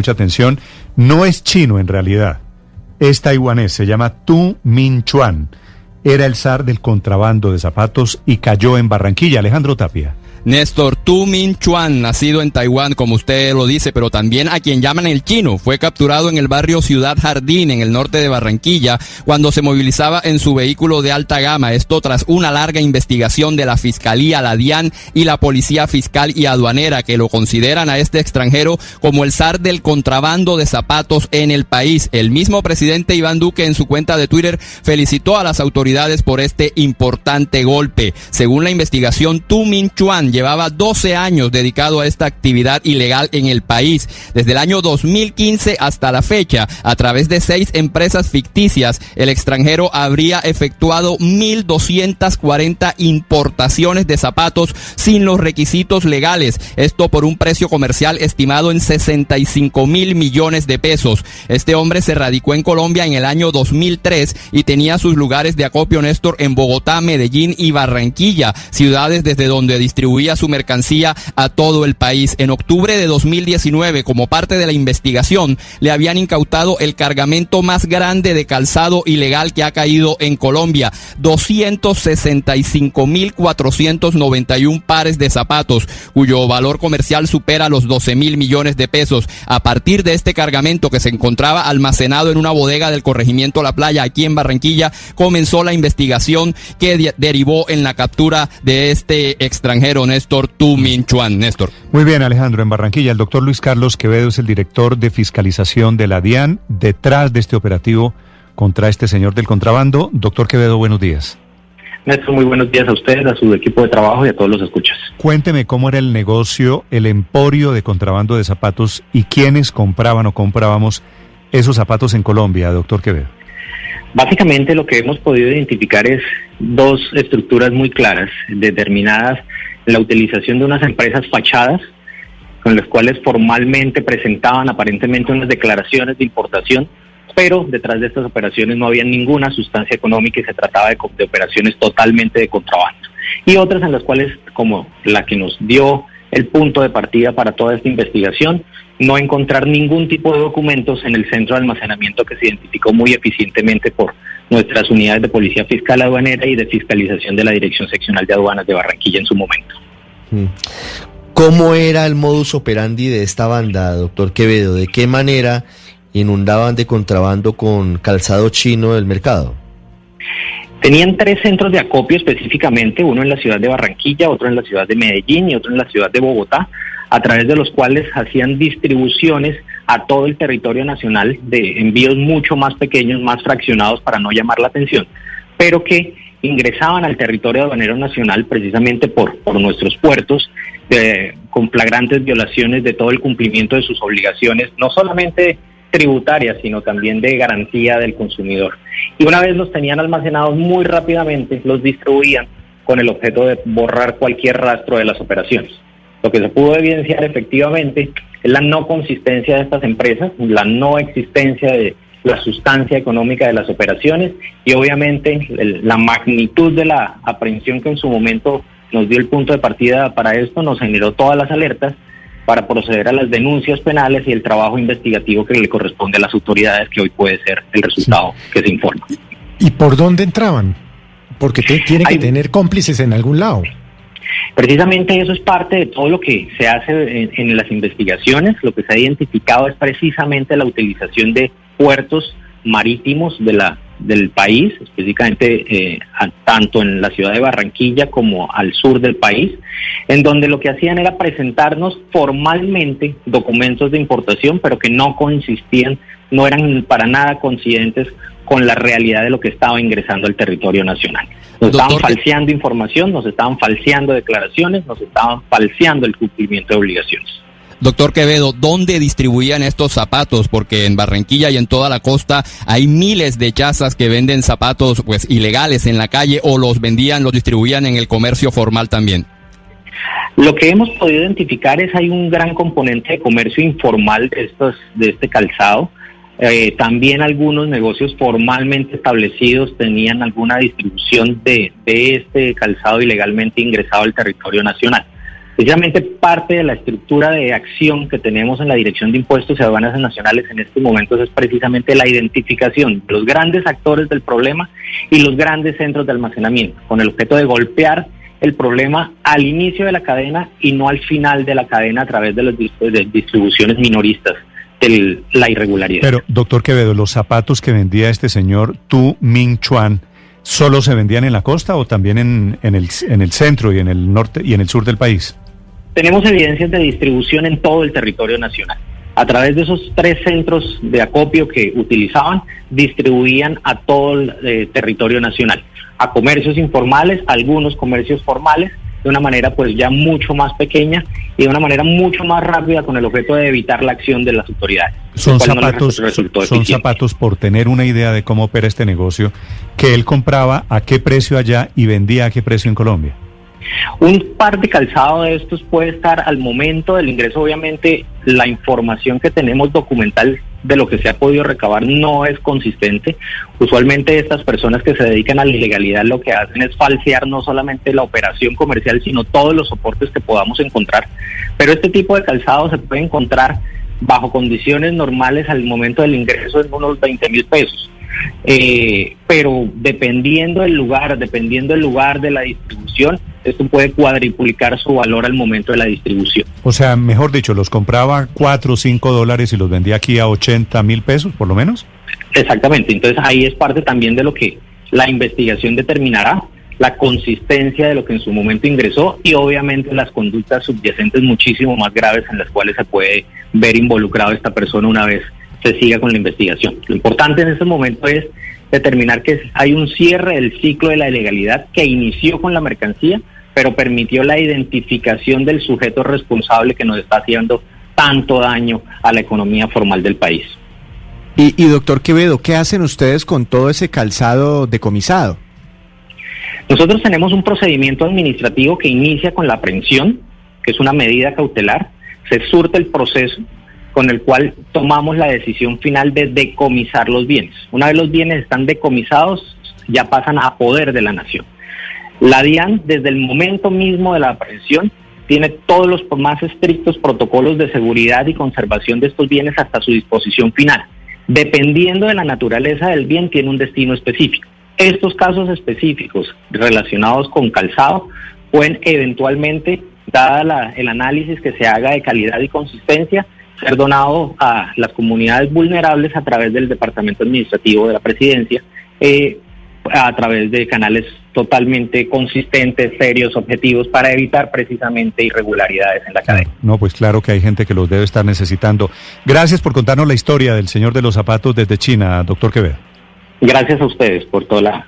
Mucha atención. No es chino en realidad. Es taiwanés. Se llama Tu Min Chuan. Era el zar del contrabando de zapatos y cayó en Barranquilla. Alejandro Tapia. Néstor Tu Min Chuan, nacido en Taiwán, como usted lo dice, pero también a quien llaman el chino, fue capturado en el barrio Ciudad Jardín, en el norte de Barranquilla, cuando se movilizaba en su vehículo de alta gama. Esto tras una larga investigación de la Fiscalía, la DIAN y la Policía Fiscal y Aduanera, que lo consideran a este extranjero como el zar del contrabando de zapatos en el país. El mismo presidente Iván Duque en su cuenta de Twitter felicitó a las autoridades por este importante golpe. Según la investigación, Tu Min Chuan llevaba 12 años dedicado a esta actividad ilegal en el país. Desde el año 2015 hasta la fecha, a través de seis empresas ficticias, el extranjero habría efectuado 1.240 importaciones de zapatos sin los requisitos legales. Esto por un precio comercial estimado en 65 mil millones de pesos. Este hombre se radicó en Colombia en el año 2003 y tenía sus lugares de acopio Néstor en Bogotá, Medellín y Barranquilla, ciudades desde donde distribuía su mercancía a todo el país. En octubre de 2019, como parte de la investigación, le habían incautado el cargamento más grande de calzado ilegal que ha caído en Colombia, 265.491 pares de zapatos, cuyo valor comercial supera los 12 mil millones de pesos. A partir de este cargamento que se encontraba almacenado en una bodega del corregimiento La Playa aquí en Barranquilla, comenzó la investigación que de derivó en la captura de este extranjero, Néstor Tu Min Chuan. Néstor. Muy bien, Alejandro. En Barranquilla, el doctor Luis Carlos Quevedo es el director de fiscalización de la DIAN detrás de este operativo contra este señor del contrabando. Doctor Quevedo, buenos días. Néstor, muy buenos días a ustedes, a su equipo de trabajo y a todos los escuchas. Cuénteme cómo era el negocio, el emporio de contrabando de zapatos y quiénes compraban o comprábamos esos zapatos en Colombia, doctor Quevedo. Básicamente lo que hemos podido identificar es dos estructuras muy claras, determinadas la utilización de unas empresas fachadas con las cuales formalmente presentaban aparentemente unas declaraciones de importación, pero detrás de estas operaciones no había ninguna sustancia económica y se trataba de, de operaciones totalmente de contrabando. Y otras en las cuales, como la que nos dio el punto de partida para toda esta investigación, no encontrar ningún tipo de documentos en el centro de almacenamiento que se identificó muy eficientemente por nuestras unidades de policía fiscal aduanera y de fiscalización de la Dirección Seccional de Aduanas de Barranquilla en su momento. ¿Cómo era el modus operandi de esta banda, doctor Quevedo? ¿De qué manera inundaban de contrabando con calzado chino del mercado? Tenían tres centros de acopio específicamente, uno en la ciudad de Barranquilla, otro en la ciudad de Medellín y otro en la ciudad de Bogotá, a través de los cuales hacían distribuciones a todo el territorio nacional de envíos mucho más pequeños, más fraccionados para no llamar la atención, pero que ingresaban al territorio aduanero nacional precisamente por, por nuestros puertos, de, con flagrantes violaciones de todo el cumplimiento de sus obligaciones, no solamente tributarias, sino también de garantía del consumidor. Y una vez los tenían almacenados muy rápidamente, los distribuían con el objeto de borrar cualquier rastro de las operaciones. Lo que se pudo evidenciar efectivamente es la no consistencia de estas empresas, la no existencia de la sustancia económica de las operaciones y obviamente la magnitud de la aprehensión que en su momento nos dio el punto de partida para esto, nos generó todas las alertas para proceder a las denuncias penales y el trabajo investigativo que le corresponde a las autoridades, que hoy puede ser el resultado sí. que se informa. ¿Y por dónde entraban? Porque te, tiene que Hay, tener cómplices en algún lado. Precisamente eso es parte de todo lo que se hace en, en, las investigaciones. Lo que se ha identificado es precisamente la utilización de puertos marítimos de la, del país, específicamente eh, a, tanto en la ciudad de Barranquilla como al sur del país, en donde lo que hacían era presentarnos formalmente documentos de importación, pero que no consistían, no eran para nada coincidentes con la realidad de lo que estaba ingresando al territorio nacional. Nos Doctor, estaban falseando información, nos estaban falseando declaraciones, nos estaban falseando el cumplimiento de obligaciones. Doctor Quevedo, ¿dónde distribuían estos zapatos? Porque en Barranquilla y en toda la costa hay miles de chazas que venden zapatos pues ilegales en la calle o los vendían, los distribuían en el comercio formal también. Lo que hemos podido identificar es hay un gran componente de comercio informal de estos de este calzado. Eh, también algunos negocios formalmente establecidos tenían alguna distribución de, de este calzado ilegalmente ingresado al territorio nacional. Precisamente parte de la estructura de acción que tenemos en la Dirección de Impuestos y Aduanas Nacionales en estos momentos es precisamente la identificación de los grandes actores del problema y los grandes centros de almacenamiento, con el objeto de golpear el problema al inicio de la cadena y no al final de la cadena a través de las distribuciones minoristas de la irregularidad. Pero, doctor Quevedo, los zapatos que vendía este señor Tu Ming Chuan, ¿solo se vendían en la costa o también en, en, el, en el centro y en el norte y en el sur del país? Tenemos evidencias de distribución en todo el territorio nacional. A través de esos tres centros de acopio que utilizaban, distribuían a todo el eh, territorio nacional, a comercios informales, algunos comercios formales, de una manera pues ya mucho más pequeña y de una manera mucho más rápida con el objeto de evitar la acción de las autoridades. Son zapatos, son zapatos por tener una idea de cómo opera este negocio, que él compraba a qué precio allá y vendía a qué precio en Colombia. Un par de calzado de estos puede estar al momento del ingreso, obviamente la información que tenemos documental de lo que se ha podido recabar no es consistente. Usualmente estas personas que se dedican a la ilegalidad lo que hacen es falsear no solamente la operación comercial, sino todos los soportes que podamos encontrar. Pero este tipo de calzado se puede encontrar bajo condiciones normales al momento del ingreso en unos 20 mil pesos. Eh, pero dependiendo del lugar, dependiendo del lugar de la distribución, esto puede cuadriplicar su valor al momento de la distribución. O sea, mejor dicho, los compraba 4 o 5 dólares y los vendía aquí a 80 mil pesos, por lo menos. Exactamente, entonces ahí es parte también de lo que la investigación determinará, la consistencia de lo que en su momento ingresó y obviamente las conductas subyacentes muchísimo más graves en las cuales se puede ver involucrado esta persona una vez se siga con la investigación. Lo importante en este momento es determinar que hay un cierre del ciclo de la ilegalidad que inició con la mercancía, pero permitió la identificación del sujeto responsable que nos está haciendo tanto daño a la economía formal del país. Y, y doctor Quevedo, ¿qué hacen ustedes con todo ese calzado decomisado? Nosotros tenemos un procedimiento administrativo que inicia con la aprehensión, que es una medida cautelar, se surte el proceso, con el cual tomamos la decisión final de decomisar los bienes. Una vez los bienes están decomisados, ya pasan a poder de la nación. La DIAN, desde el momento mismo de la aprehensión, tiene todos los más estrictos protocolos de seguridad y conservación de estos bienes hasta su disposición final. Dependiendo de la naturaleza del bien, tiene un destino específico. Estos casos específicos relacionados con calzado pueden eventualmente, dada el análisis que se haga de calidad y consistencia, ser donado a las comunidades vulnerables a través del Departamento Administrativo de la Presidencia, eh, a través de canales totalmente consistentes, serios, objetivos, para evitar precisamente irregularidades en la cadena. No, pues claro que hay gente que los debe estar necesitando. Gracias por contarnos la historia del señor de los zapatos desde China, doctor Quevedo. Gracias a ustedes por toda la